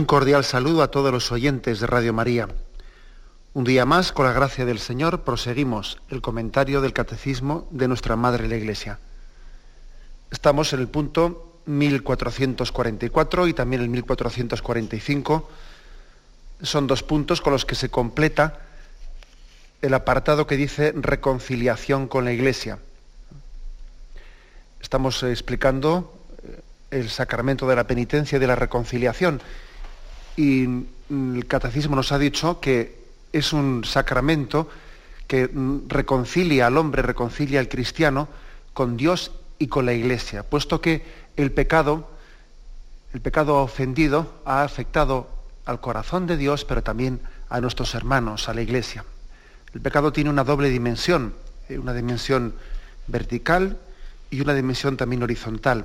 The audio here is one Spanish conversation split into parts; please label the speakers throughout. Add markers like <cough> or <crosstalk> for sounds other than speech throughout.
Speaker 1: Un cordial saludo a todos los oyentes de Radio María. Un día más, con la gracia del Señor, proseguimos el comentario del Catecismo de nuestra Madre la Iglesia. Estamos en el punto 1444 y también el 1445. Son dos puntos con los que se completa el apartado que dice reconciliación con la Iglesia. Estamos explicando el sacramento de la penitencia y de la reconciliación y el catecismo nos ha dicho que es un sacramento que reconcilia al hombre, reconcilia al cristiano con Dios y con la iglesia, puesto que el pecado, el pecado ofendido ha afectado al corazón de Dios, pero también a nuestros hermanos, a la iglesia. El pecado tiene una doble dimensión, eh, una dimensión vertical y una dimensión también horizontal.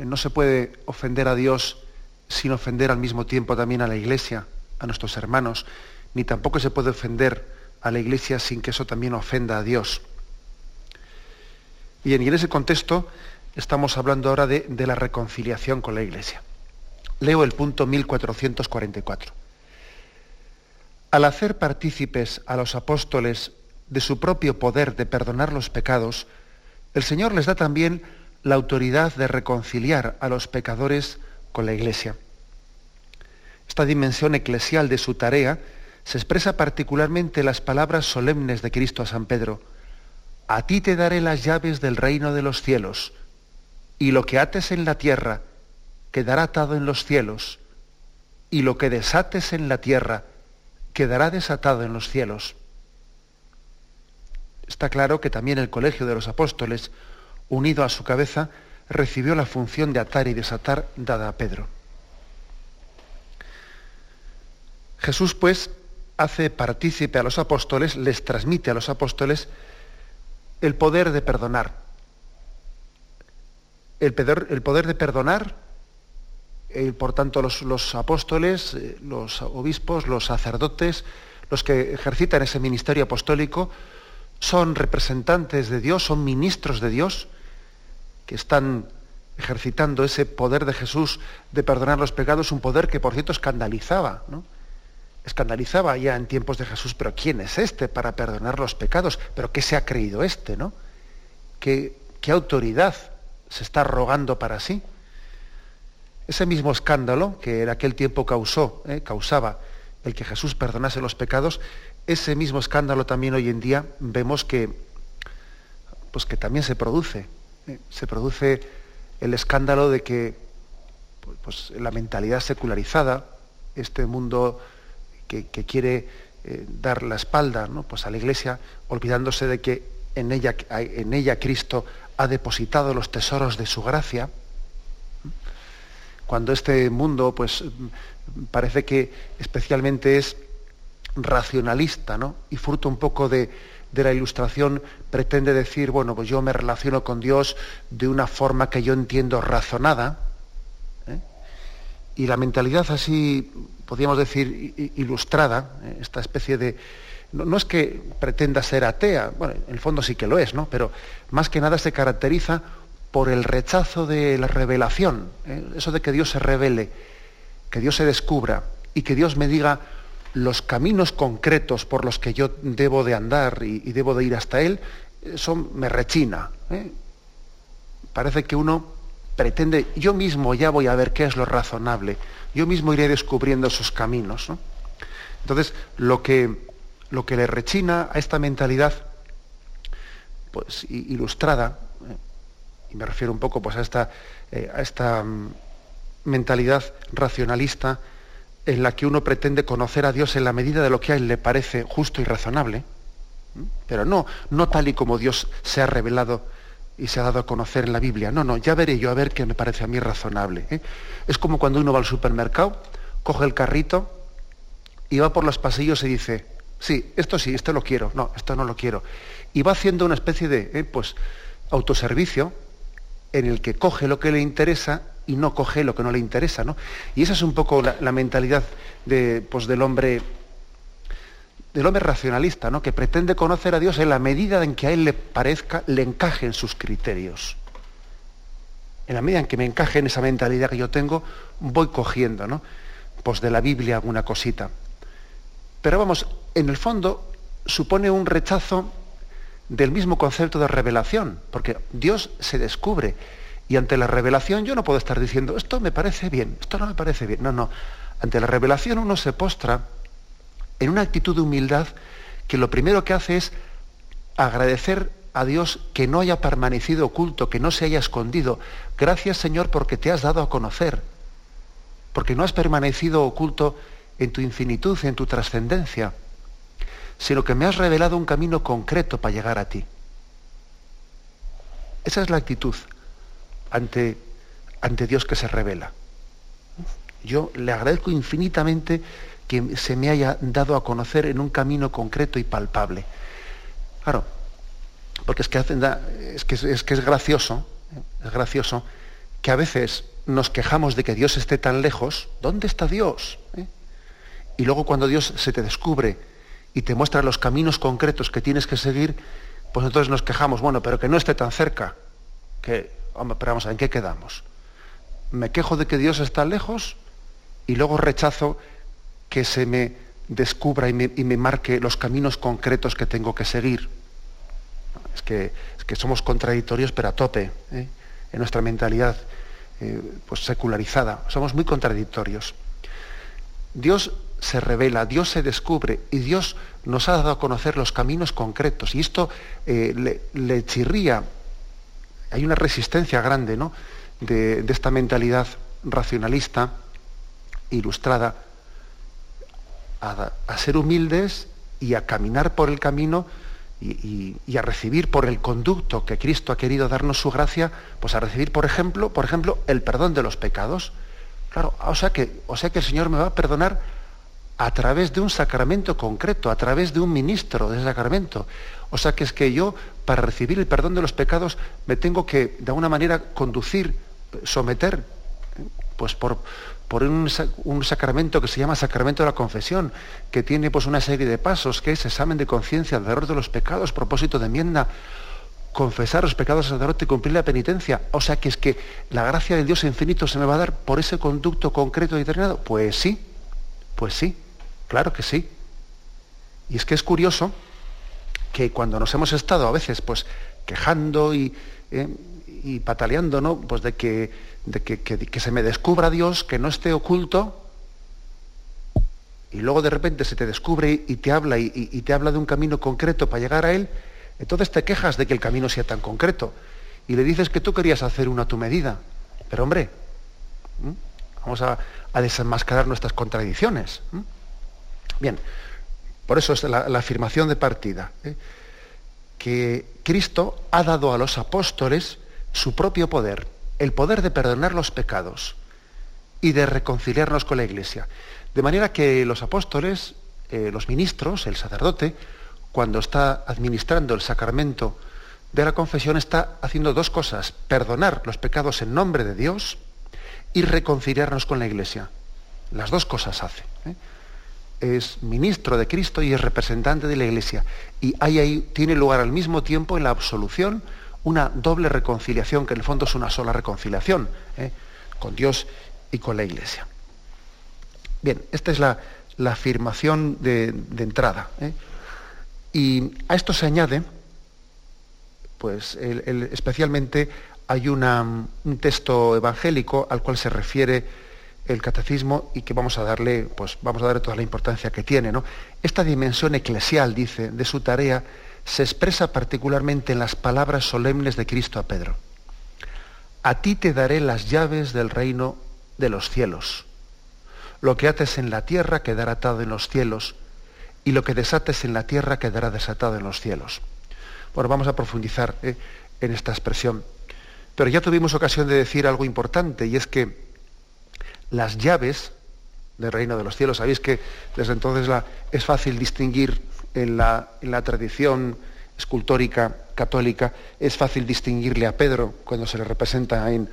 Speaker 1: Eh, no se puede ofender a Dios sin ofender al mismo tiempo también a la Iglesia, a nuestros hermanos, ni tampoco se puede ofender a la Iglesia sin que eso también ofenda a Dios. Bien, y en ese contexto estamos hablando ahora de, de la reconciliación con la Iglesia. Leo el punto 1444. Al hacer partícipes a los apóstoles de su propio poder de perdonar los pecados, el Señor les da también la autoridad de reconciliar a los pecadores con la Iglesia. Esta dimensión eclesial de su tarea se expresa particularmente en las palabras solemnes de Cristo a San Pedro. A ti te daré las llaves del reino de los cielos, y lo que ates en la tierra quedará atado en los cielos, y lo que desates en la tierra quedará desatado en los cielos. Está claro que también el colegio de los apóstoles, unido a su cabeza, recibió la función de atar y desatar dada a Pedro. Jesús, pues, hace partícipe a los apóstoles, les transmite a los apóstoles el poder de perdonar. El poder, el poder de perdonar, eh, por tanto, los, los apóstoles, eh, los obispos, los sacerdotes, los que ejercitan ese ministerio apostólico, son representantes de Dios, son ministros de Dios, que están ejercitando ese poder de Jesús de perdonar los pecados, un poder que por cierto escandalizaba, ¿no? Escandalizaba ya en tiempos de Jesús, pero ¿quién es este para perdonar los pecados? ¿Pero qué se ha creído este, no? ¿Qué, qué autoridad se está rogando para sí? Ese mismo escándalo que en aquel tiempo causó, ¿eh? causaba el que Jesús perdonase los pecados, ese mismo escándalo también hoy en día vemos que, pues que también se produce se produce el escándalo de que pues, la mentalidad secularizada, este mundo que, quiere eh, dar la espalda pues a la Iglesia, olvidándose de que en ella, en ella Cristo ha depositado los tesoros de su gracia, cuando este mundo pues, parece que especialmente es racionalista ¿no? y fruto un poco de, de la ilustración pretende decir, bueno, pues yo me relaciono con Dios de una forma que yo entiendo razonada. ¿eh? Y la mentalidad así, podríamos decir, ilustrada, ¿eh? esta especie de... No, es que pretenda ser atea, bueno, en el fondo sí que lo es, ¿no? Pero más que nada se caracteriza por el rechazo de la revelación, ¿eh? eso de que Dios se revele, que Dios se descubra y que Dios me diga los caminos concretos por los que yo debo de andar y, debo de ir hasta Él, eso me rechina. ¿eh? Parece que uno pretende, yo mismo ya voy a ver qué es lo razonable, yo mismo iré descubriendo esos caminos. Entonces, lo que, lo que le rechina a esta mentalidad pues, ilustrada, ¿eh? y me refiero un poco pues, a esta, eh, a esta mm, mentalidad racionalista, en la que uno pretende conocer a Dios en la medida de lo que a él le parece justo y razonable, pero no, no tal y como Dios se ha revelado y se ha dado a conocer en la Biblia. No, no, ya veré yo a ver qué me parece a mí razonable. ¿eh? Es como cuando uno va al supermercado, coge el carrito y va por los pasillos y dice, sí, esto sí, esto lo quiero, no, esto no lo quiero. Y va haciendo una especie de ¿eh? pues, autoservicio en el que coge lo que le interesa y no coge lo que no le interesa. ¿no? Y esa es un poco la, mentalidad de, pues, del hombre del hombre racionalista, ¿no? que pretende conocer a Dios en la medida en que a él le parezca, le encaje en sus criterios. En la medida en que me encaje en esa mentalidad que yo tengo, voy cogiendo, ¿no? Pues de la Biblia alguna cosita. Pero vamos, en el fondo supone un rechazo del mismo concepto de revelación, porque Dios se descubre y ante la revelación yo no puedo estar diciendo, esto me parece bien, esto no me parece bien. No, no. Ante la revelación uno se postra en una actitud de humildad que lo primero que hace es agradecer a Dios que no haya permanecido oculto, que no se haya escondido. Gracias Señor porque te has dado a conocer, porque no has permanecido oculto en tu infinitud, en tu trascendencia, sino que me has revelado un camino concreto para llegar a ti. Esa es la actitud ante, ante Dios que se revela. Yo le agradezco infinitamente que se me haya dado a conocer en un camino concreto y palpable. Claro, porque es que, es, que, es, que es gracioso, es gracioso que a veces nos quejamos de que Dios esté tan lejos. ¿Dónde está Dios? ¿Eh? Y luego cuando Dios se te descubre y te muestra los caminos concretos que tienes que seguir, pues entonces nos quejamos, bueno, pero que no esté tan cerca. Que, pero vamos, ¿en qué quedamos? Me quejo de que Dios está lejos y luego rechazo que se me descubra y me, marque los caminos concretos que tengo que seguir. Es que, que somos contradictorios, pero a tope, ¿eh? en nuestra mentalidad eh, pues secularizada. Somos muy contradictorios. Dios se revela, Dios se descubre y Dios nos ha dado a conocer los caminos concretos. Y esto eh, le, chirría. Hay una resistencia grande ¿no? de, esta mentalidad racionalista, ilustrada, a, ser humildes y a caminar por el camino y, a recibir por el conducto que Cristo ha querido darnos su gracia, pues a recibir, por ejemplo, por ejemplo, el perdón de los pecados. Claro, o sea que, o sea que el Señor me va a perdonar a través de un sacramento concreto, a través de un ministro de ese sacramento. O sea que es que yo, para recibir el perdón de los pecados, me tengo que, de alguna manera, conducir, someter, pues por, por un, sacramento que se llama sacramento de la confesión, que tiene pues una serie de pasos, que es examen de conciencia, error de los pecados, propósito de enmienda, confesar los pecados al sacerdote y cumplir la penitencia. O sea que es que la gracia del Dios infinito se me va a dar por ese conducto concreto y determinado. Pues sí, pues sí, claro que sí. Y es que es curioso que cuando nos hemos estado a veces pues quejando y, eh, y pataleando, ¿no? Pues de que de que, se me descubra Dios, que no esté oculto, y luego de repente se te descubre y te habla y, te habla de un camino concreto para llegar a Él, entonces te quejas de que el camino sea tan concreto. Y le dices que tú querías hacer una a tu medida. Pero hombre, vamos a, desenmascarar nuestras contradicciones. Bien, por eso es la, afirmación de partida. ¿eh? Que Cristo ha dado a los apóstoles su propio poder el poder de perdonar los pecados y de reconciliarnos con la Iglesia. De manera que los apóstoles, eh, los ministros, el sacerdote, cuando está administrando el sacramento de la confesión, está haciendo dos cosas, perdonar los pecados en nombre de Dios y reconciliarnos con la Iglesia. Las dos cosas hace. Es ministro de Cristo y es representante de la Iglesia. Y ahí tiene lugar al mismo tiempo en la absolución, una doble reconciliación, que en el fondo es una sola reconciliación, ¿eh? con Dios y con la Iglesia. Bien, esta es la, afirmación de, entrada. ¿eh? Y a esto se añade, pues especialmente hay un texto evangélico al cual se refiere el catecismo y que vamos a darle, pues vamos a darle toda la importancia que tiene. ¿no? Esta dimensión eclesial, dice, de su tarea se expresa particularmente en las palabras solemnes de Cristo a Pedro. A ti te daré las llaves del reino de los cielos. lo que ates en la tierra quedará atado en los cielos, y lo que desates en la tierra quedará desatado en los cielos. Bueno, vamos a profundizar eh, en esta expresión. Pero ya tuvimos ocasión de decir algo importante, y es que las llaves del reino de los cielos, sabéis que desde entonces es fácil distinguir en la, tradición escultórica católica, es fácil distinguirle a Pedro cuando se le representa en,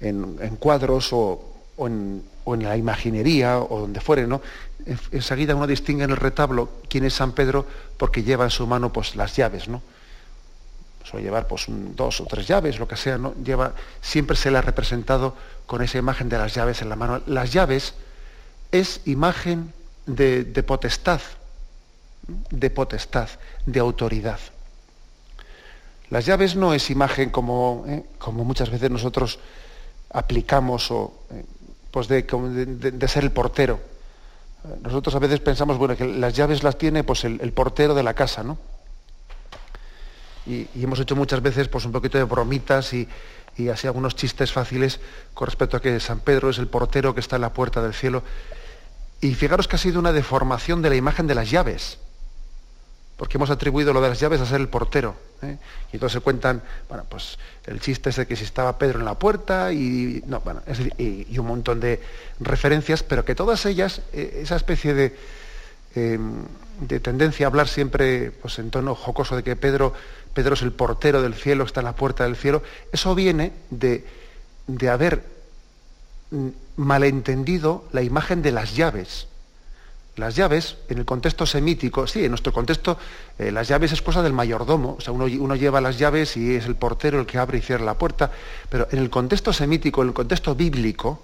Speaker 1: en, cuadros o, o, en, o, en, la imaginería o donde fuere, ¿no? Enseguida uno distingue en el retablo quién es San Pedro porque lleva en su mano pues, las llaves, ¿no? Suele llevar pues, dos o tres llaves, lo que sea, ¿no? Lleva, siempre se le ha representado con esa imagen de las llaves en la mano. Las llaves es imagen de, de potestad, de potestad, de autoridad. Las llaves no es imagen como, ¿eh? como muchas veces nosotros aplicamos o, eh, pues de, de, ser el portero. Nosotros a veces pensamos, bueno, que las llaves las tiene pues el, el portero de la casa, ¿no? Y, hemos hecho muchas veces pues un poquito de bromitas y, y así algunos chistes fáciles con respecto a que San Pedro es el portero que está en la puerta del cielo. Y fijaros que ha sido una deformación de la imagen de las llaves porque hemos atribuido lo de las llaves a ser el portero. ¿eh? Y entonces se cuentan, bueno, pues el chiste es de que si estaba Pedro en la puerta y, no, bueno, y, un montón de referencias, pero que todas ellas, eh, esa especie de, em, de, tendencia a hablar siempre pues, en tono jocoso de que Pedro, Pedro es el portero del cielo, está en la puerta del cielo, eso viene de, de haber mm, malentendido la imagen de las llaves. Las llaves, en el contexto semítico, sí, en nuestro contexto, eh, las llaves es cosa del mayordomo, o sea, uno, uno, lleva las llaves y es el portero el que abre y cierra la puerta, pero en el contexto semítico, en el contexto bíblico,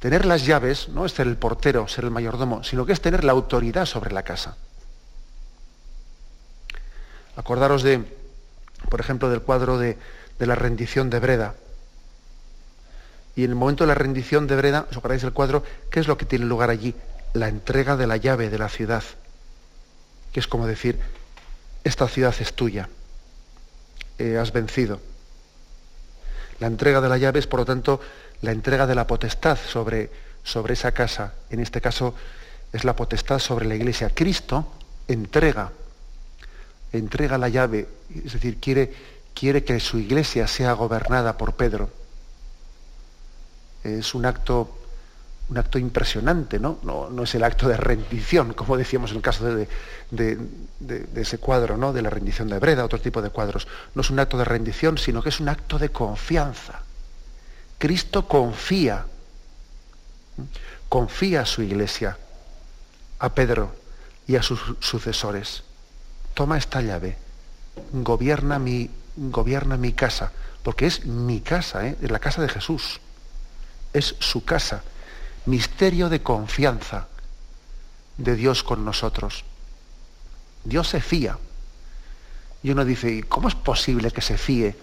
Speaker 1: tener las llaves no es ser el portero, ser el mayordomo, sino que es tener la autoridad sobre la casa. Acordaros de, por ejemplo, del cuadro de, la rendición de Breda. Y en el momento de la rendición de Breda, os acordáis del cuadro, ¿qué es lo que tiene lugar allí? la entrega de la llave de la ciudad, que es como decir, esta ciudad es tuya, eh, has vencido. La entrega de la llave es, por lo tanto, la entrega de la potestad sobre, sobre esa casa. En este caso es la potestad sobre la iglesia. Cristo entrega, entrega la llave, es decir, quiere, quiere que su iglesia sea gobernada por Pedro. Es un acto un acto impresionante, ¿no? ¿no? es el acto de rendición, como decíamos en el caso de, ese cuadro, ¿no? De la rendición de Breda, otro tipo de cuadros. No es un acto de rendición, sino que es un acto de confianza. Cristo confía, confía a su iglesia, a Pedro y a sus sucesores. Toma esta llave, gobierna mi, gobierna mi casa, porque es mi casa, ¿eh? es la casa de Jesús, es su casa misterio de confianza de Dios con nosotros. Dios se fía. Y uno dice, ¿cómo es posible que se fíe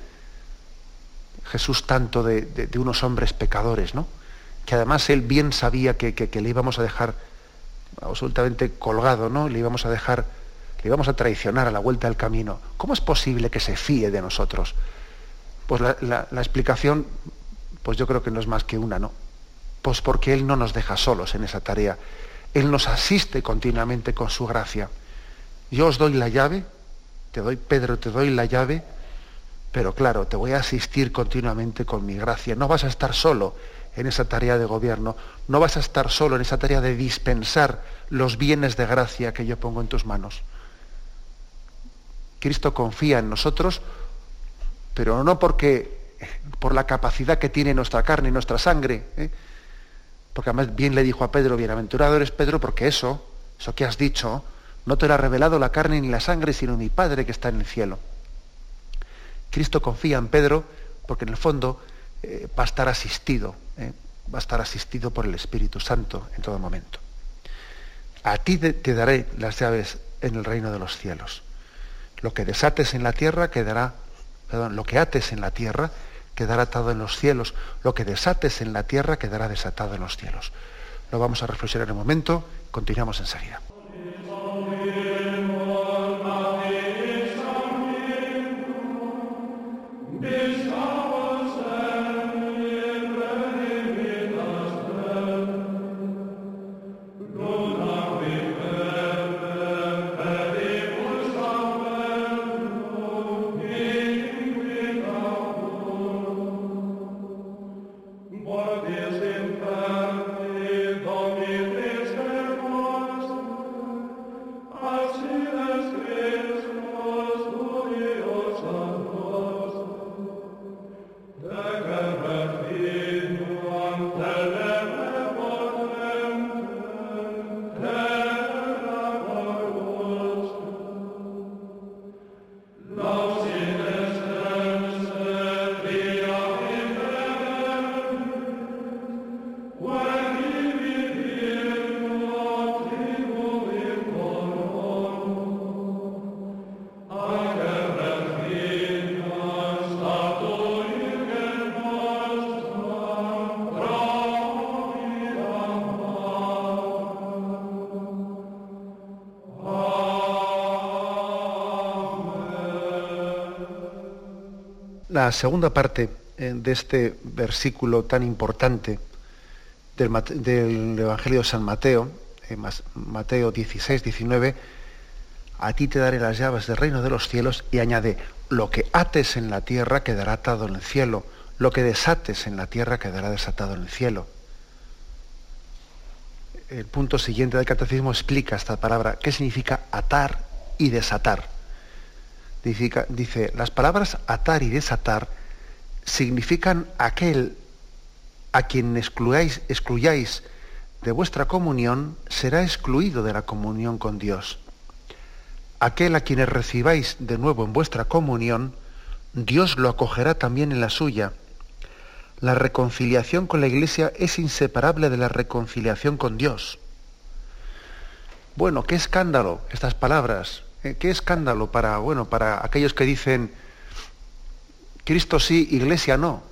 Speaker 1: Jesús tanto de, unos hombres pecadores, ¿no? Que además él bien sabía que, que, le íbamos a dejar absolutamente colgado, ¿no? Le íbamos a dejar, le íbamos a traicionar a la vuelta del camino. ¿Cómo es posible que se fíe de nosotros? Pues la explicación, pues yo creo que no es más que una, ¿no? Pues porque Él no nos deja solos en esa tarea. Él nos asiste continuamente con su gracia. Yo os doy la llave, te doy, Pedro, te doy la llave, pero claro, te voy a asistir continuamente con mi gracia. No vas a estar solo en esa tarea de gobierno, no vas a estar solo en esa tarea de dispensar los bienes de gracia que yo pongo en tus manos. Cristo confía en nosotros, pero no porque por la capacidad que tiene nuestra carne y nuestra sangre, ¿eh? porque además bien le dijo a Pedro, bienaventurado eres Pedro, porque eso, eso que has dicho, no te lo ha revelado la carne ni la sangre, sino mi Padre que está en el cielo. Cristo confía en Pedro porque en el fondo eh, va a estar asistido, eh, va a estar asistido por el Espíritu Santo en todo momento. A ti te daré las llaves en el reino de los cielos. Lo que desates en la tierra quedará, perdón, lo que ates en la tierra quedará atado en los cielos. Lo que desates en la tierra quedará desatado en los cielos. Lo vamos a reflexionar en un momento, continuamos enseguida. La segunda parte eh, de este versículo tan importante del, Evangelio de San Mateo, eh, Mateo 16, 19, a ti te daré las llaves del reino de los cielos y añade, lo que ates en la tierra quedará atado en el cielo, lo que desates en la tierra quedará desatado en el cielo. El punto siguiente del catecismo explica esta palabra, qué significa atar y desatar. Dice, las palabras atar y desatar significan aquel a quien excluyáis, excluyáis de vuestra comunión será excluido de la comunión con Dios. Aquel a quienes recibáis de nuevo en vuestra comunión, Dios lo acogerá también en la suya. La reconciliación con la Iglesia es inseparable de la reconciliación con Dios. Bueno, qué escándalo estas palabras. ¿Eh? Qué escándalo para, bueno, para aquellos que dicen Cristo sí, Iglesia no.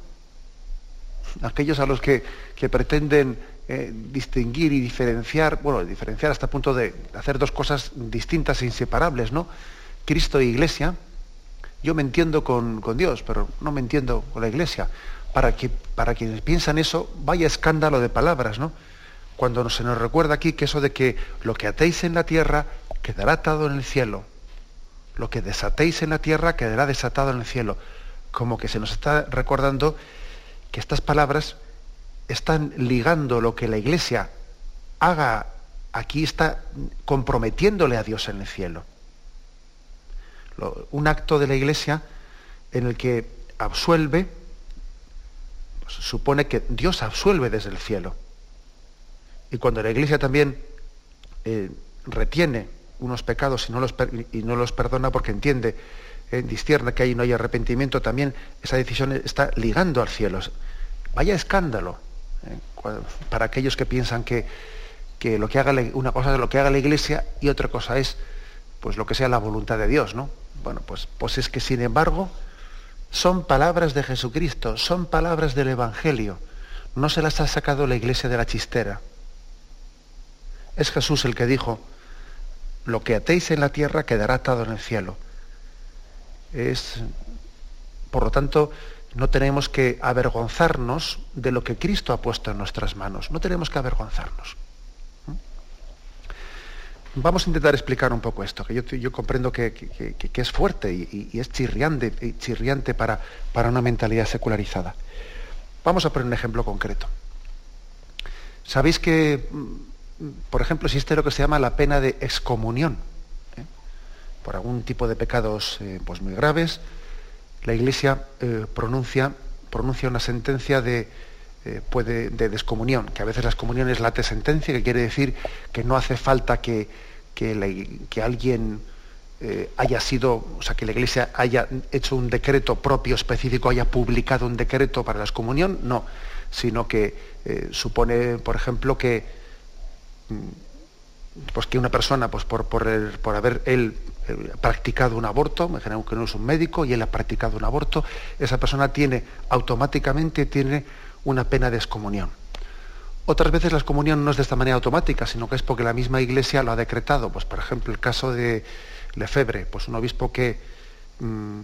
Speaker 1: Aquellos a los que, que pretenden eh, distinguir y diferenciar, bueno, diferenciar hasta el punto de hacer dos cosas distintas e inseparables, ¿no? Cristo e Iglesia. Yo me entiendo con, Dios, pero no me entiendo con la Iglesia. Para, que, para quienes piensan eso, vaya escándalo de palabras, ¿no? Cuando se nos recuerda aquí que eso de que lo que atéis en la tierra quedará atado en el cielo. Lo que desatéis en la tierra quedará desatado en el cielo. Como que se nos está recordando que estas palabras están ligando lo que la Iglesia haga aquí, está comprometiéndole a Dios en el cielo. un acto de la Iglesia en el que absuelve, pues, supone que Dios absuelve desde el cielo. Y cuando la Iglesia también eh, retiene unos pecados y no los, y no los perdona porque entiende, eh, que ahí no hay arrepentimiento, también esa decisión está ligando al cielo. Vaya escándalo ¿eh? para aquellos que piensan que, lo que haga una cosa es lo que haga la Iglesia y otra cosa es pues lo que sea la voluntad de Dios, ¿no? Bueno, pues, pues es que sin embargo son palabras de Jesucristo, son palabras del Evangelio. No se las ha sacado la Iglesia de la chistera. Es Jesús el que dijo, lo que atéis en la tierra quedará atado en el cielo. Es, por lo tanto, no tenemos que avergonzarnos de lo que Cristo ha puesto en nuestras manos. No tenemos que avergonzarnos. ¿Mm? Vamos a intentar explicar un poco esto, que yo, comprendo que, es fuerte y, es chirriante, chirriante para, para, una mentalidad secularizada. Vamos a poner un ejemplo concreto. Sabéis que, mm, por ejemplo, existe lo que se llama la pena de excomunión. ¿eh? Por algún tipo de pecados eh, pues muy graves, la Iglesia eh, pronuncia, pronuncia una sentencia de, puede, de descomunión, que a veces las comuniones late sentencia, que quiere decir que no hace falta que, que, alguien eh, haya sido, o sea, que la Iglesia haya hecho un decreto propio específico, haya publicado un decreto para la excomunión, no, sino que supone, por ejemplo, que, pues que una persona, pues por, por, haber él eh, practicado un aborto, me que no es un médico y él ha practicado un aborto, esa persona tiene automáticamente tiene una pena de excomunión. Otras veces la excomunión no es de esta manera automática, sino que es porque la misma Iglesia lo ha decretado. Pues por ejemplo el caso de Lefebvre, pues un obispo que, mm,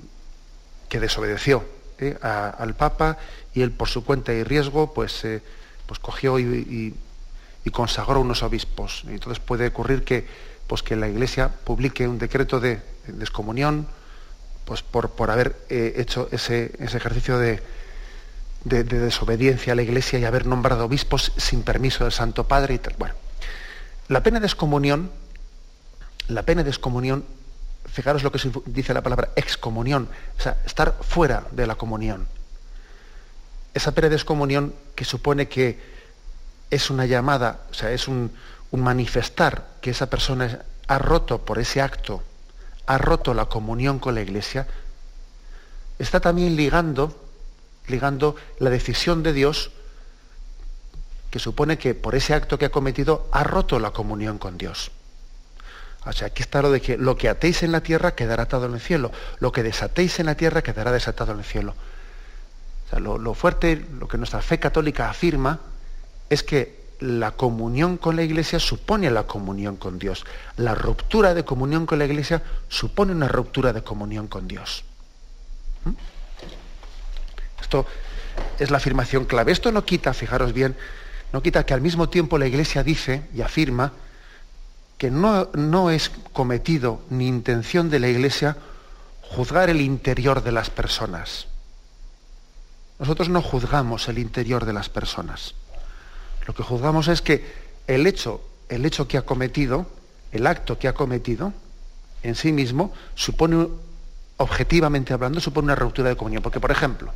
Speaker 1: que desobedeció ¿eh? al Papa y él por su cuenta y riesgo pues, eh, pues cogió y consagró unos obispos. Y entonces puede ocurrir que pues que la Iglesia publique un decreto de descomunión pues por, por haber eh, hecho ese, ejercicio de, desobediencia a la Iglesia y haber nombrado obispos sin permiso del Santo Padre y. Bueno, la pena de excomunión, la pena de excomunión, fijaros lo que dice la palabra excomunión, o sea, estar fuera de la comunión. Esa pena de excomunión que supone que es una llamada, o sea, es un, manifestar que esa persona ha roto por ese acto, ha roto la comunión con la iglesia, está también ligando, ligando la decisión de Dios que supone que por ese acto que ha cometido ha roto la comunión con Dios. O sea, aquí está lo de que lo que atéis en la tierra quedará atado en el cielo, lo que desatéis en la tierra quedará desatado en el cielo. O sea, lo fuerte, lo que nuestra fe católica afirma, es que la comunión con la Iglesia supone la comunión con Dios. La ruptura de comunión con la Iglesia supone una ruptura de comunión con Dios. ¿Mm? esto es la afirmación clave. Esto no quita, fijaros bien, no quita que al mismo tiempo la Iglesia dice y afirma que no, no es cometido ni intención de la Iglesia juzgar el interior de las personas. Nosotros no juzgamos el interior de las personas. Lo que juzgamos es que el hecho, el hecho que ha cometido, el acto que ha cometido, en sí mismo, supone, objetivamente hablando, supone una ruptura de comunión. Porque, por ejemplo,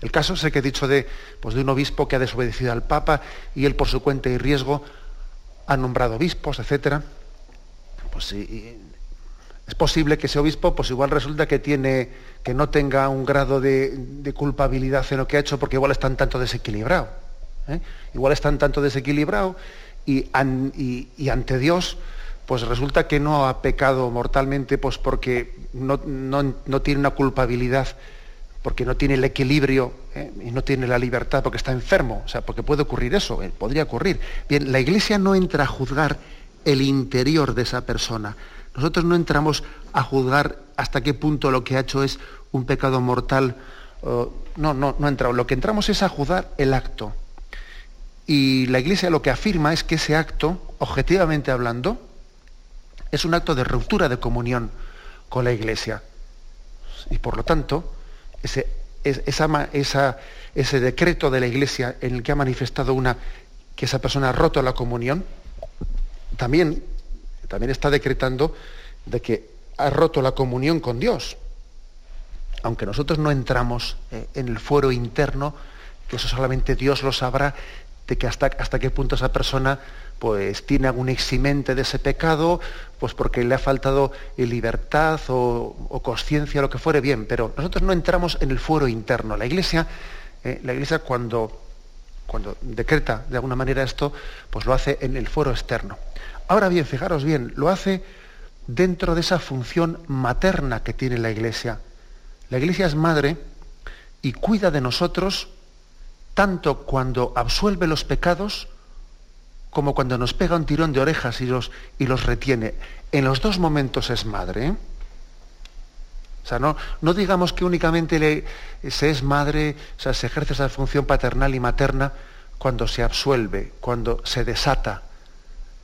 Speaker 1: el caso sé que he dicho de, pues, de un obispo que ha desobedecido al Papa y él por su cuenta y riesgo ha nombrado obispos, etc. Pues es posible que ese obispo, pues igual resulta que tiene, que no tenga un grado de, culpabilidad en lo que ha hecho, porque igual está un tanto desequilibrado. ¿Eh? Igual está un tanto desequilibrado y, ante Dios, pues resulta que no ha pecado mortalmente, pues porque no, no tiene una culpabilidad porque no tiene el equilibrio ¿eh? y no tiene la libertad, porque está enfermo, o sea, porque puede ocurrir eso, eh, podría ocurrir. Bien, la Iglesia no entra a juzgar el interior de esa persona. Nosotros no entramos a juzgar hasta qué punto lo que ha hecho es un pecado mortal. no, no, no entramos. Lo que entramos es a juzgar el acto. Y la Iglesia lo que afirma es que ese acto, objetivamente hablando, es un acto de ruptura de comunión con la Iglesia. Y por lo tanto, ese, ese decreto de la Iglesia en el que ha manifestado una, que esa persona ha roto la comunión, también, también está decretando de que ha roto la comunión con Dios. Aunque nosotros no entramos eh, en el fuero interno, que eso solamente Dios lo sabrá, de que hasta, hasta qué punto esa persona pues tiene algún eximente de ese pecado, pues porque le ha faltado libertad o, conciencia, lo que fuere bien, pero nosotros no entramos en el fuero interno. La Iglesia, eh, la Iglesia cuando, cuando decreta de alguna manera esto, pues lo hace en el fuero externo. Ahora bien, fijaros bien, lo hace dentro de esa función materna que tiene la Iglesia. La Iglesia es madre y cuida de nosotros tanto cuando absuelve los pecados como cuando nos pega un tirón de orejas y los, y los retiene. En los dos momentos es madre. ¿eh? O sea, no, no, digamos que únicamente se es madre, o sea, se ejerce esa función paternal y materna cuando se absuelve, cuando se desata.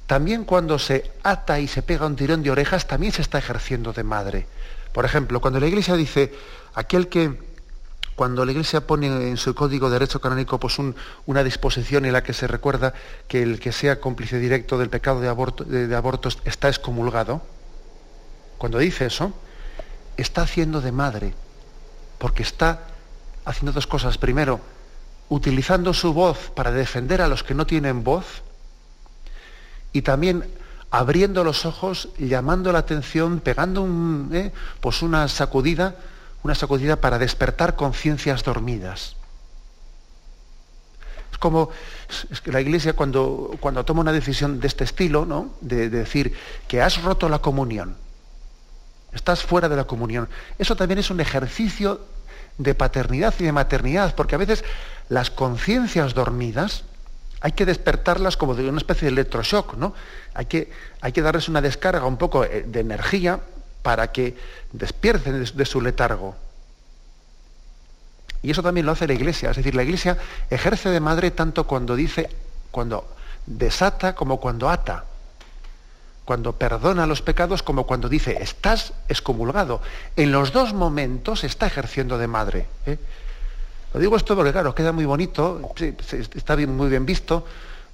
Speaker 1: También cuando se ata y se pega un tirón de orejas, también se está ejerciendo de madre. Por ejemplo, cuando la Iglesia dice, aquel que, cuando la Iglesia pone en su código de derecho canónico pues una disposición en la que se recuerda que el que sea cómplice directo del pecado de, aborto, de, abortos está excomulgado, cuando dice eso, está haciendo de madre, porque está haciendo dos cosas. Primero, utilizando su voz para defender a los que no tienen voz, y también abriendo los ojos, llamando la atención, pegando un, eh, pues una sacudida una sacudida para despertar conciencias dormidas. Es como la Iglesia cuando, cuando toma una decisión de este estilo, ¿no? de, decir que has roto la comunión, estás fuera de la comunión, eso también es un ejercicio de paternidad y de maternidad, porque a veces las conciencias dormidas hay que despertarlas como de una especie de electroshock, ¿no? Hay que, hay que darles una descarga un poco eh, de energía para que despierten de su letargo. Y eso también lo hace la Iglesia. Es decir, la Iglesia ejerce de madre tanto cuando dice, cuando desata como cuando ata. Cuando perdona los pecados como cuando dice, estás excomulgado. En los dos momentos está ejerciendo de madre. ¿eh? Lo digo esto porque, claro, queda muy bonito, está muy bien visto,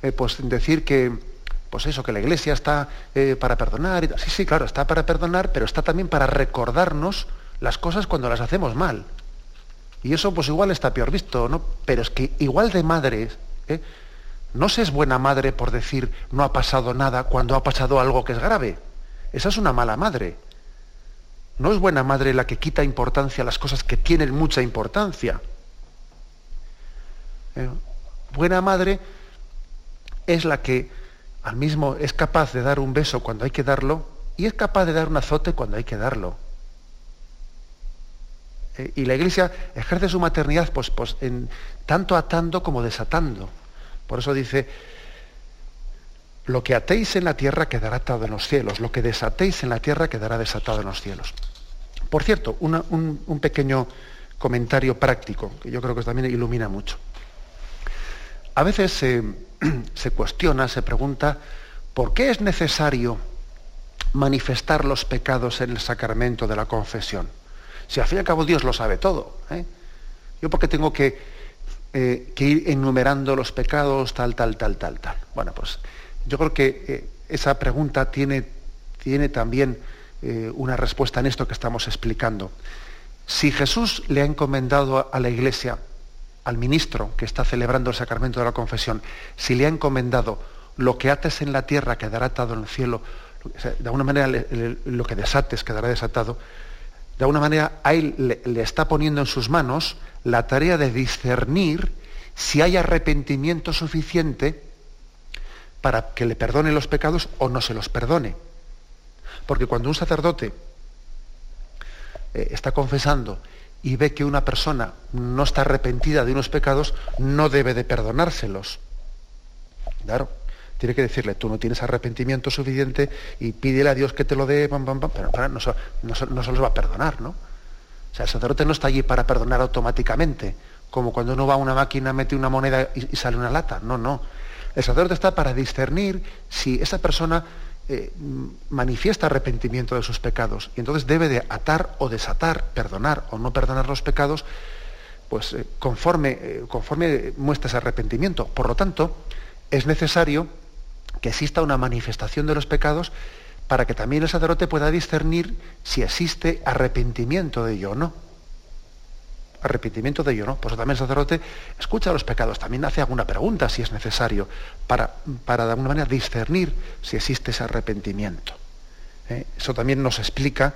Speaker 1: eh, pues decir que, pues eso, que la iglesia está eh, para perdonar. Sí, sí, claro, está para perdonar, pero está también para recordarnos las cosas cuando las hacemos mal. Y eso pues igual está peor visto, ¿no? Pero es que igual de madre, ¿eh? no se es buena madre por decir no ha pasado nada cuando ha pasado algo que es grave. Esa es una mala madre. No es buena madre la que quita importancia a las cosas que tienen mucha importancia. ¿Eh? Buena madre es la que al mismo es capaz de dar un beso cuando hay que darlo y es capaz de dar un azote cuando hay que darlo. Eh, y la Iglesia ejerce su maternidad pues, pues, en, tanto atando como desatando. Por eso dice, lo que atéis en la tierra quedará atado en los cielos, lo que desatéis en la tierra quedará desatado en los cielos. Por cierto, un, pequeño comentario práctico, que yo creo que también ilumina mucho. A veces se, <clears throat> se cuestiona, se pregunta, ¿por qué es necesario manifestar los pecados en el sacramento de la confesión? Si al fin y al cabo Dios lo sabe todo. ¿eh? Yo porque tengo que, eh, que, ir enumerando los pecados, tal, tal, tal, tal, tal. Bueno, pues yo creo que eh, esa pregunta tiene, tiene también una respuesta en esto que estamos explicando. Si Jesús le ha encomendado a la iglesia, al ministro que está celebrando el sacramento de la confesión, si le ha encomendado lo que ates en la tierra quedará atado en el cielo, de alguna manera lo que desates quedará desatado, de alguna manera él le, está poniendo en sus manos la tarea de discernir si hay arrepentimiento suficiente para que le perdone los pecados o no se los perdone. Porque cuando un sacerdote eh, está confesando y ve que una persona no está arrepentida de unos pecados, no debe de perdonárselos. Claro, tiene que decirle, tú no tienes arrepentimiento suficiente y pídele a Dios que te lo dé, pero no, se los va a perdonar, ¿no? O sea, el sacerdote no está allí para perdonar automáticamente, como cuando uno va a una máquina, mete una moneda y, sale una lata. No, no. El sacerdote está para discernir si esa persona eh, manifiesta arrepentimiento de sus pecados y entonces debe de atar o desatar, perdonar o no perdonar los pecados, pues eh, conforme, eh, conforme muestra ese arrepentimiento. Por lo tanto, es necesario que exista una manifestación de los pecados para que también el sacerdote pueda discernir si existe arrepentimiento de ello o no. Arrepentimiento de ello no. Pues también el sacerdote escucha los pecados, también hace alguna pregunta si es necesario, para, para de alguna manera discernir si existe ese arrepentimiento. ¿Eh? Eso también nos explica,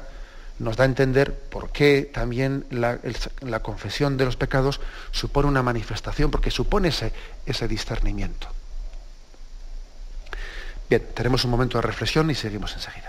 Speaker 1: nos da a entender por qué también la, la confesión de los pecados supone una manifestación, porque supone ese, ese discernimiento. Bien, tenemos un momento de reflexión y seguimos enseguida.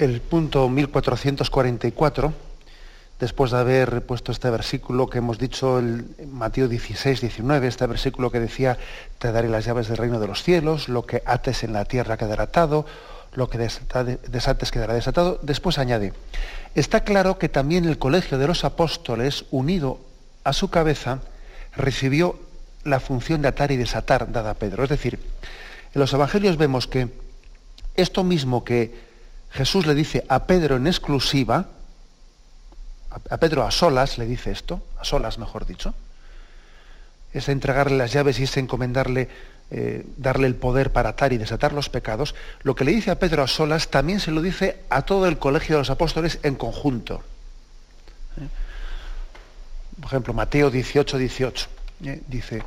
Speaker 1: El punto 1444, después de haber puesto este versículo que hemos dicho, el Mateo 16, 19, este versículo que decía, te daré las llaves del reino de los cielos, lo que ates en la tierra quedará atado, lo que desates quedará desatado, después añade, está claro que también el colegio de los apóstoles, unido a su cabeza, recibió la función de atar y desatar dada a Pedro. Es decir, en los evangelios vemos que esto mismo que Jesús le dice a Pedro en exclusiva, a Pedro a solas le dice esto, a solas mejor dicho, es entregarle las llaves y es encomendarle, eh, darle el poder para atar y desatar los pecados, lo que le dice a Pedro a solas también se lo dice a todo el colegio de los apóstoles en conjunto. ¿Eh? por ejemplo, Mateo 18, 18, ¿eh? dice,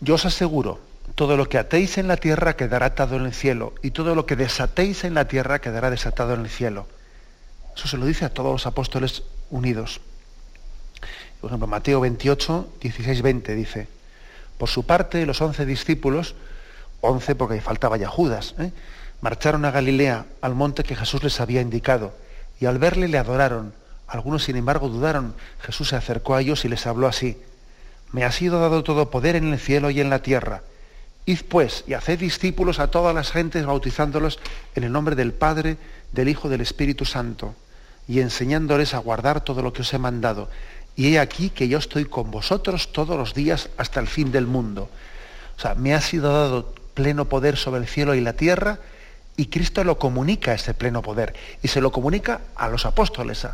Speaker 1: yo os aseguro, todo lo que atéis en la tierra quedará atado en el cielo, y todo lo que desatéis en la tierra quedará desatado en el cielo. Eso se lo dice a todos los apóstoles unidos. Por ejemplo, Mateo 28, 16, 20 dice, por su parte, los once discípulos, once porque faltaba ya Judas, ¿eh? marcharon a Galilea, al monte que Jesús les había indicado, y al verle le adoraron. Algunos, sin embargo, dudaron. Jesús se acercó a ellos y les habló así, me ha sido dado todo poder en el cielo y en la tierra. Id pues y haced discípulos a todas las gentes, bautizándolos en el nombre del Padre, del Hijo, del Espíritu Santo, y enseñándoles a guardar todo lo que os he mandado. Y he aquí que yo estoy con vosotros todos los días hasta el fin del mundo. O sea, me ha sido dado pleno poder sobre el cielo y la tierra, y Cristo lo comunica ese pleno poder, y se lo comunica a los apóstoles,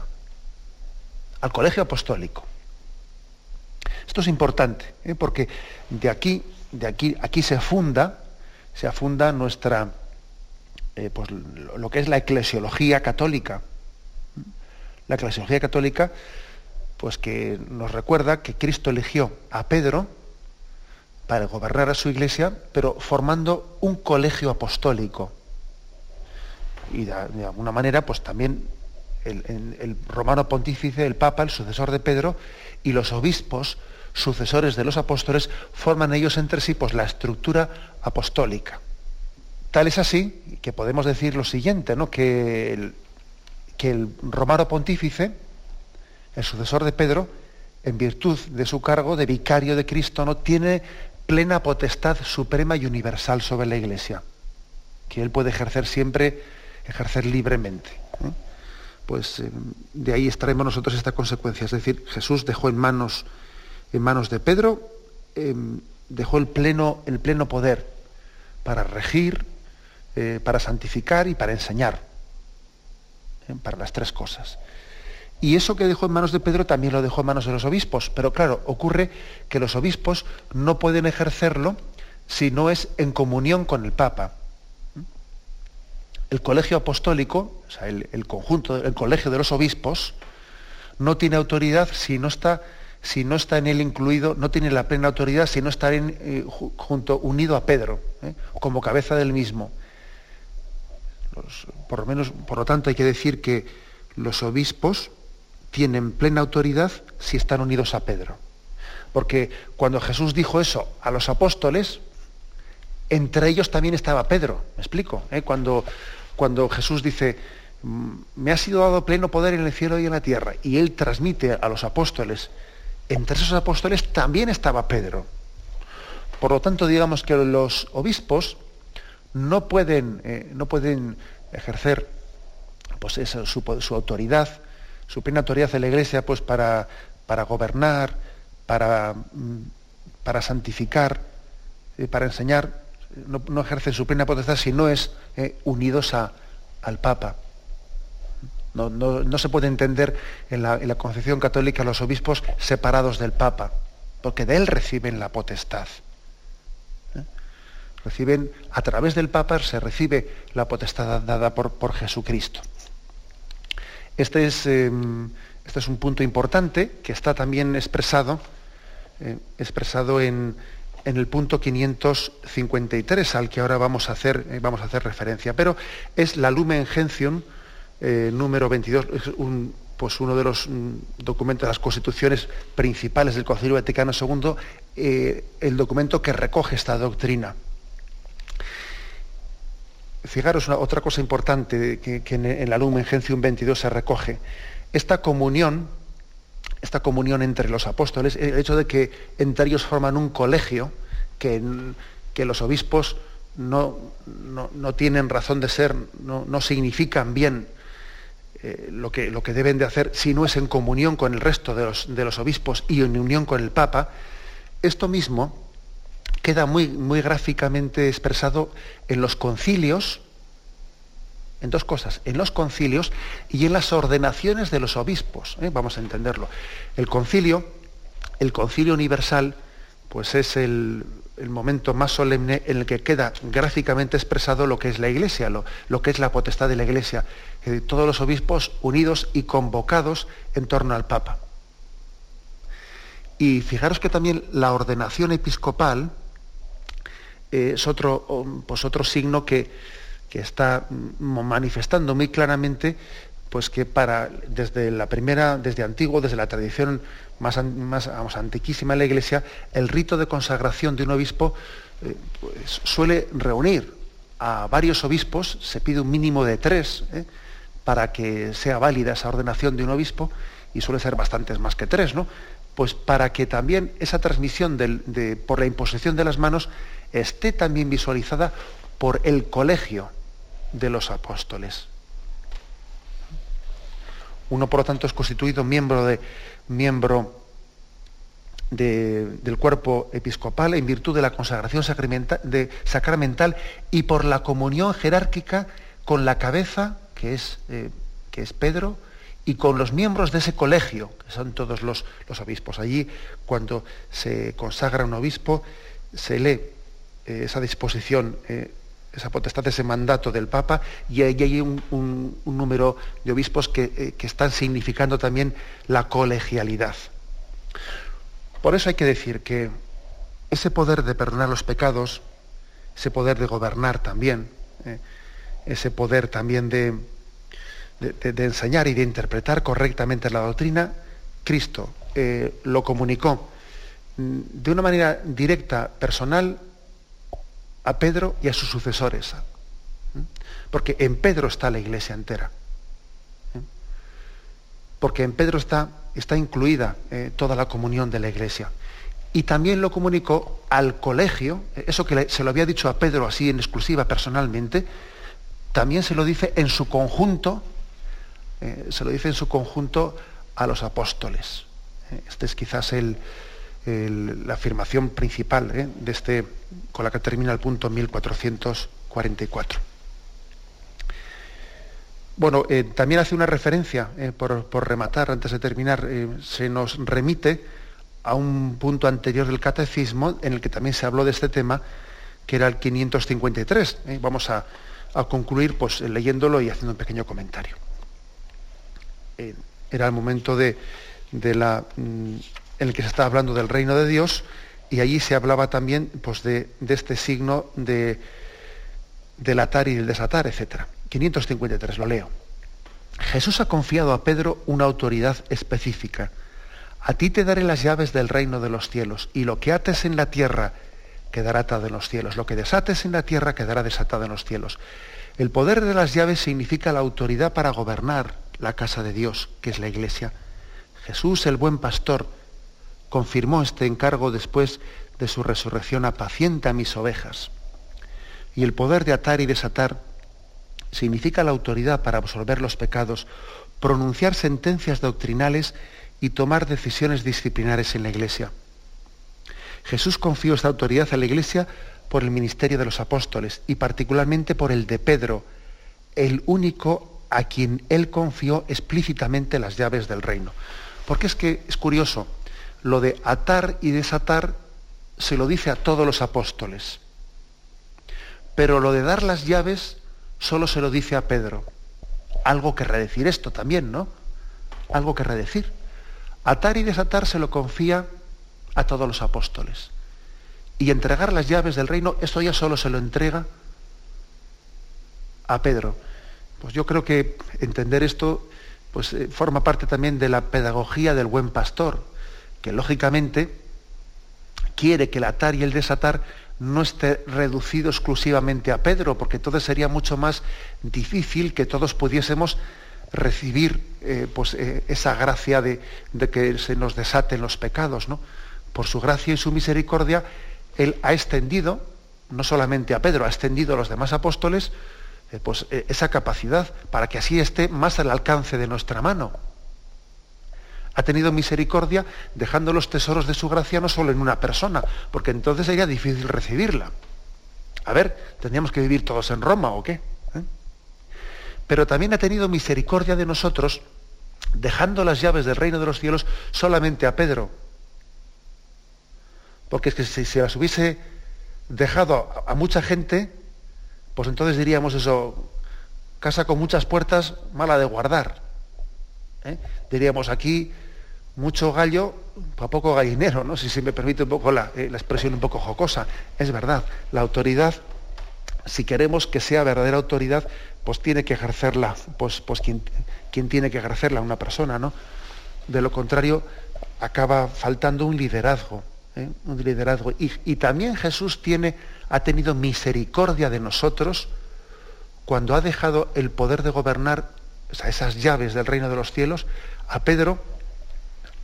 Speaker 1: al colegio apostólico. Esto es importante, ¿eh? porque de aquí, de aquí, aquí se funda, se funda nuestra, eh, pues, lo que es la eclesiología católica. La eclesiología católica, pues que nos recuerda que Cristo eligió a Pedro para gobernar a su iglesia, pero formando un colegio apostólico. Y de, alguna manera, pues también el, el romano pontífice, el Papa, el sucesor de Pedro, y los obispos sucesores de los apóstoles, forman ellos entre sí pues, la estructura apostólica. Tal es así que podemos decir lo siguiente, ¿no? que, el, que el romano pontífice, el sucesor de Pedro, en virtud de su cargo de vicario de Cristo, no tiene plena potestad suprema y universal sobre la Iglesia, que él puede ejercer siempre, ejercer libremente. Pues eh, de ahí extraemos nosotros esta consecuencia, es decir, Jesús dejó en manos en manos de Pedro, em, dejó el pleno, el pleno poder para regir, eh, para santificar y para enseñar, ¿eh? para las tres cosas. Y eso que dejó en manos de Pedro también lo dejó en manos de los obispos, pero claro, ocurre que los obispos no pueden ejercerlo si no es en comunión con el Papa. El colegio apostólico, o sea, el, el conjunto, el colegio de los obispos, no tiene autoridad si no está si no está en él incluido, no tiene la plena autoridad si no está eh, junto, unido a Pedro, ¿eh? como cabeza del mismo. por lo menos, por lo tanto, hay que decir que los obispos tienen plena autoridad si están unidos a Pedro. Porque cuando Jesús dijo eso a los apóstoles, entre ellos también estaba Pedro. ¿Me explico? ¿Eh? Cuando, cuando Jesús dice, mm, me ha sido dado pleno poder en el cielo y en la tierra, y él transmite a los apóstoles entre esos apóstoles también estaba Pedro. Por lo tanto, digamos que los obispos no pueden, eh, no pueden ejercer pues, su, autoridad, su plena autoridad en la iglesia pues, para, para gobernar, para, mm, para santificar, eh, para enseñar. No, ejercen su plena potestad si no es eh, unidos a, al Papa. No, se puede entender en la, concepción católica los obispos separados del Papa, porque de él reciben la potestad. ¿eh? Reciben, a través del Papa se recibe la potestad dada por, Jesucristo. Este es, em, este es, un punto importante que está también expresado, eh, expresado en, el punto 553, al que ahora vamos a hacer, eh, vamos a hacer referencia. Pero es la Lumen Gentium eh, número 22, es un, pues uno de los mm, documentos las constituciones principales del Concilio Vaticano II, eh, el documento que recoge esta doctrina. Fijaros una, otra cosa importante que, en, la Lumen Gentium 22 se recoge. Esta comunión, esta comunión entre los apóstoles, el hecho de que entre ellos forman un colegio, que, que los obispos no, no, tienen razón de ser, no, no significan bien eh, lo, que, lo, que, deben de hacer, si no es en comunión con el resto de los, de los, obispos y en unión con el Papa, esto mismo queda muy, muy gráficamente expresado en los concilios, en dos cosas, en los concilios y en las ordenaciones de los obispos. ¿eh? Vamos a entenderlo. El concilio, el concilio universal, pues es el, el momento más solemne en el que queda gráficamente expresado lo que es la Iglesia, lo, lo que es la potestad de la Iglesia, todos los obispos unidos y convocados en torno al Papa. Y fijaros que también la ordenación episcopal es otro, pues otro signo que, está manifestando muy claramente pues que para desde la primera, desde antiguo, desde la tradición más, más antiquísima de la Iglesia, el rito de consagración de un obispo eh, pues, suele reunir a varios obispos, se pide un mínimo de tres ¿eh? para que sea válida esa ordenación de un obispo, y suele ser bastantes más que tres, ¿no? Pues para que también esa transmisión por la imposición de las manos esté también visualizada por el colegio de los apóstoles. Uno, por lo tanto, es constituido miembro, de, miembro del cuerpo episcopal en virtud de la consagración sacramental, y por la comunión jerárquica con la cabeza, que es, eh, que es Pedro, y con los miembros de ese colegio, que son todos los, obispos. Allí, cuando se consagra un obispo, se lee eh, esa disposición, eh, esa potestad, ese mandato del Papa, y ahí hay un, número de obispos que, que están significando también la colegialidad. Por eso hay que decir que ese poder de perdonar los pecados, ese poder de gobernar también, eh, ese poder también de, enseñar y de interpretar correctamente la doctrina, Cristo eh, lo comunicó mm, de una manera directa, personal, a Pedro y a sus sucesores. Porque en Pedro está la iglesia entera. Porque en Pedro está está incluida eh, toda la comunión de la iglesia. Y también lo comunicó al colegio, eso que se lo había dicho a Pedro así en exclusiva personalmente, también se lo dice en su conjunto, eh, se lo dice en su conjunto a los apóstoles. Eh, esta es quizás la afirmación principal de este, con la que termina el punto 1444. Bueno, eh, también hace una referencia, eh, por, rematar, antes de terminar, eh, se nos remite a un punto anterior del catecismo en el que también se habló de este tema, que era el 553. Vamos a, concluir pues, leyéndolo y haciendo un pequeño comentario. era el momento de, la, mm, en el que se estaba hablando del reino de Dios y allí se hablaba también pues, de, este signo de, del atar y del desatar, etcétera. 553, lo leo. Jesús ha confiado a Pedro una autoridad específica. A ti te daré las llaves del reino de los cielos, y lo que ates en la tierra quedará atado en los cielos, lo que desates en la tierra quedará desatado en los cielos. El poder de las llaves significa la autoridad para gobernar la casa de Dios, que es la iglesia. Jesús, el buen pastor, confirmó este encargo después de su resurrección, apacienta mis ovejas. Y el poder de atar y desatar significa la autoridad para absolver los pecados, pronunciar sentencias doctrinales y tomar decisiones disciplinares en la Iglesia. Jesús confió esta autoridad a la Iglesia por el ministerio de los apóstoles y particularmente por el de Pedro, el único a quien él confió explícitamente las llaves del reino. Porque es que es curioso, lo de atar y desatar se lo dice a todos los apóstoles, pero lo de dar las llaves solo se lo dice a Pedro. Algo que redecir esto también, ¿no? Algo que redecir. Atar y desatar se lo confía a todos los apóstoles. Y entregar las llaves del reino, esto ya solo se lo entrega a Pedro. Pues yo creo que entender esto pues, eh, forma parte también de la pedagogía del buen pastor, que lógicamente quiere que el atar y el desatar no esté reducido exclusivamente a Pedro, porque entonces sería mucho más difícil que todos pudiésemos recibir eh, pues, eh, esa gracia de, que se nos desaten los pecados. ¿no? Por su gracia y su misericordia, Él ha extendido, no solamente a Pedro, ha extendido a los demás apóstoles, eh, pues, esa capacidad para que así esté más al alcance de nuestra mano ha tenido misericordia dejando los tesoros de su gracia no solo en una persona, porque entonces sería difícil recibirla. A ver, ¿tendríamos que vivir todos en Roma o qué? ¿Eh? Pero también ha tenido misericordia de nosotros dejando las llaves del reino de los cielos solamente a Pedro. Porque es que si se las hubiese dejado a, mucha gente, pues entonces diríamos eso, casa con muchas puertas, mala de guardar. ¿Eh? Diríamos aquí, mucho gallo a poco gallinero, ¿no? si se me permite un poco la, eh, la expresión un poco jocosa. Es verdad, la autoridad, si queremos que sea verdadera autoridad, pues tiene que ejercerla, pues, pues quien, quien tiene que ejercerla, una persona, ¿no? De lo contrario, acaba faltando un liderazgo, ¿eh? un liderazgo. Y, y, también Jesús tiene, ha tenido misericordia de nosotros cuando ha dejado el poder de gobernar, esas llaves del reino de los cielos, a Pedro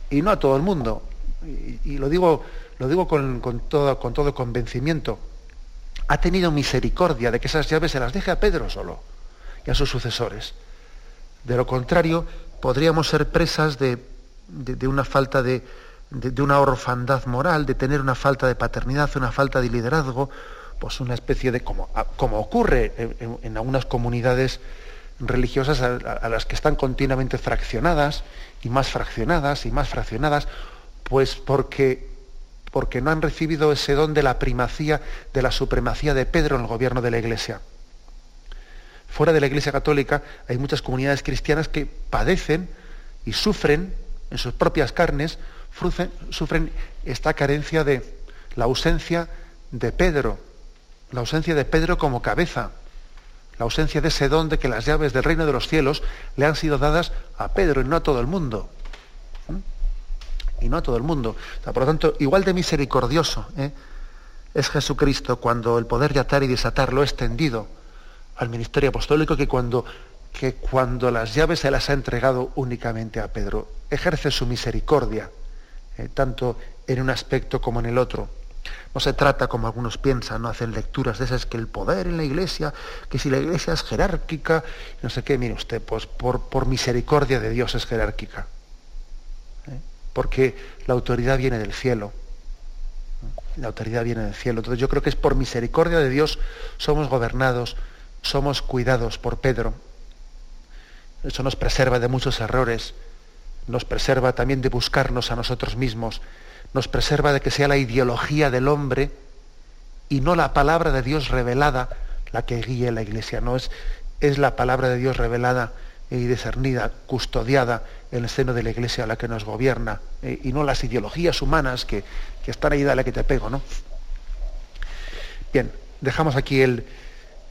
Speaker 1: y no a todo el mundo. Y, lo digo, lo digo con, con, todo, con todo convencimiento. Ha tenido misericordia de que esas llaves se las deje a Pedro solo y a sus sucesores. De lo contrario, podríamos ser presas de, de, una falta de, de, una orfandad moral, de tener una falta de paternidad, una falta de liderazgo, pues una especie de, como, como ocurre en algunas comunidades religiosas a, las que están continuamente fraccionadas y más fraccionadas y más fraccionadas, pues porque, porque no han recibido ese don de la primacía, de la supremacía de Pedro en el gobierno de la Iglesia. Fuera de la Iglesia Católica hay muchas comunidades cristianas que padecen y sufren en sus propias carnes, sufren esta carencia de la ausencia de Pedro, la ausencia de Pedro como cabeza, la ausencia de ese don de que las llaves del reino de los cielos le han sido dadas a Pedro y no a todo el mundo. ¿Mm? Y no a todo el mundo. Por lo tanto, igual de misericordioso ¿eh? es Jesucristo cuando el poder de atar y desatar lo ha extendido al ministerio apostólico que cuando, que cuando las llaves se las ha entregado únicamente a Pedro. Ejerce su misericordia, eh, tanto en un aspecto como en el otro. No se trata, como algunos piensan, no hacen lecturas de esas, que el poder en la iglesia, que si la iglesia es jerárquica, no sé qué, mire usted, pues por, misericordia de Dios es jerárquica. ¿eh? Porque la autoridad viene del cielo. La autoridad viene del cielo. Entonces yo creo que es por misericordia de Dios somos gobernados, somos cuidados por Pedro. Eso nos preserva de muchos errores, nos preserva también de buscarnos a nosotros mismos, nos preserva de que sea la ideología del hombre y no la palabra de Dios revelada la que guíe la iglesia, no es, es la palabra de Dios revelada y discernida, custodiada en el seno de la iglesia a la que nos gobierna, eh, y no las ideologías humanas que, que están ahí, dale que te pego, ¿no? Bien, dejamos aquí el,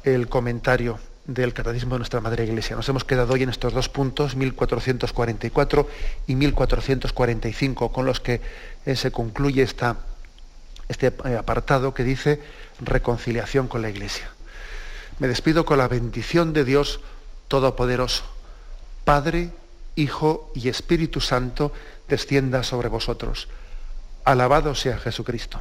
Speaker 1: el comentario del Catecismo de nuestra Madre Iglesia. Nos hemos quedado hoy en estos dos puntos, 1444 y 1445, con los que eh, se concluye esta, este eh, apartado que dice reconciliación con la Iglesia. Me despido con la bendición de Dios Todopoderoso. Padre, Hijo y Espíritu Santo, descienda sobre vosotros. Alabado sea Jesucristo.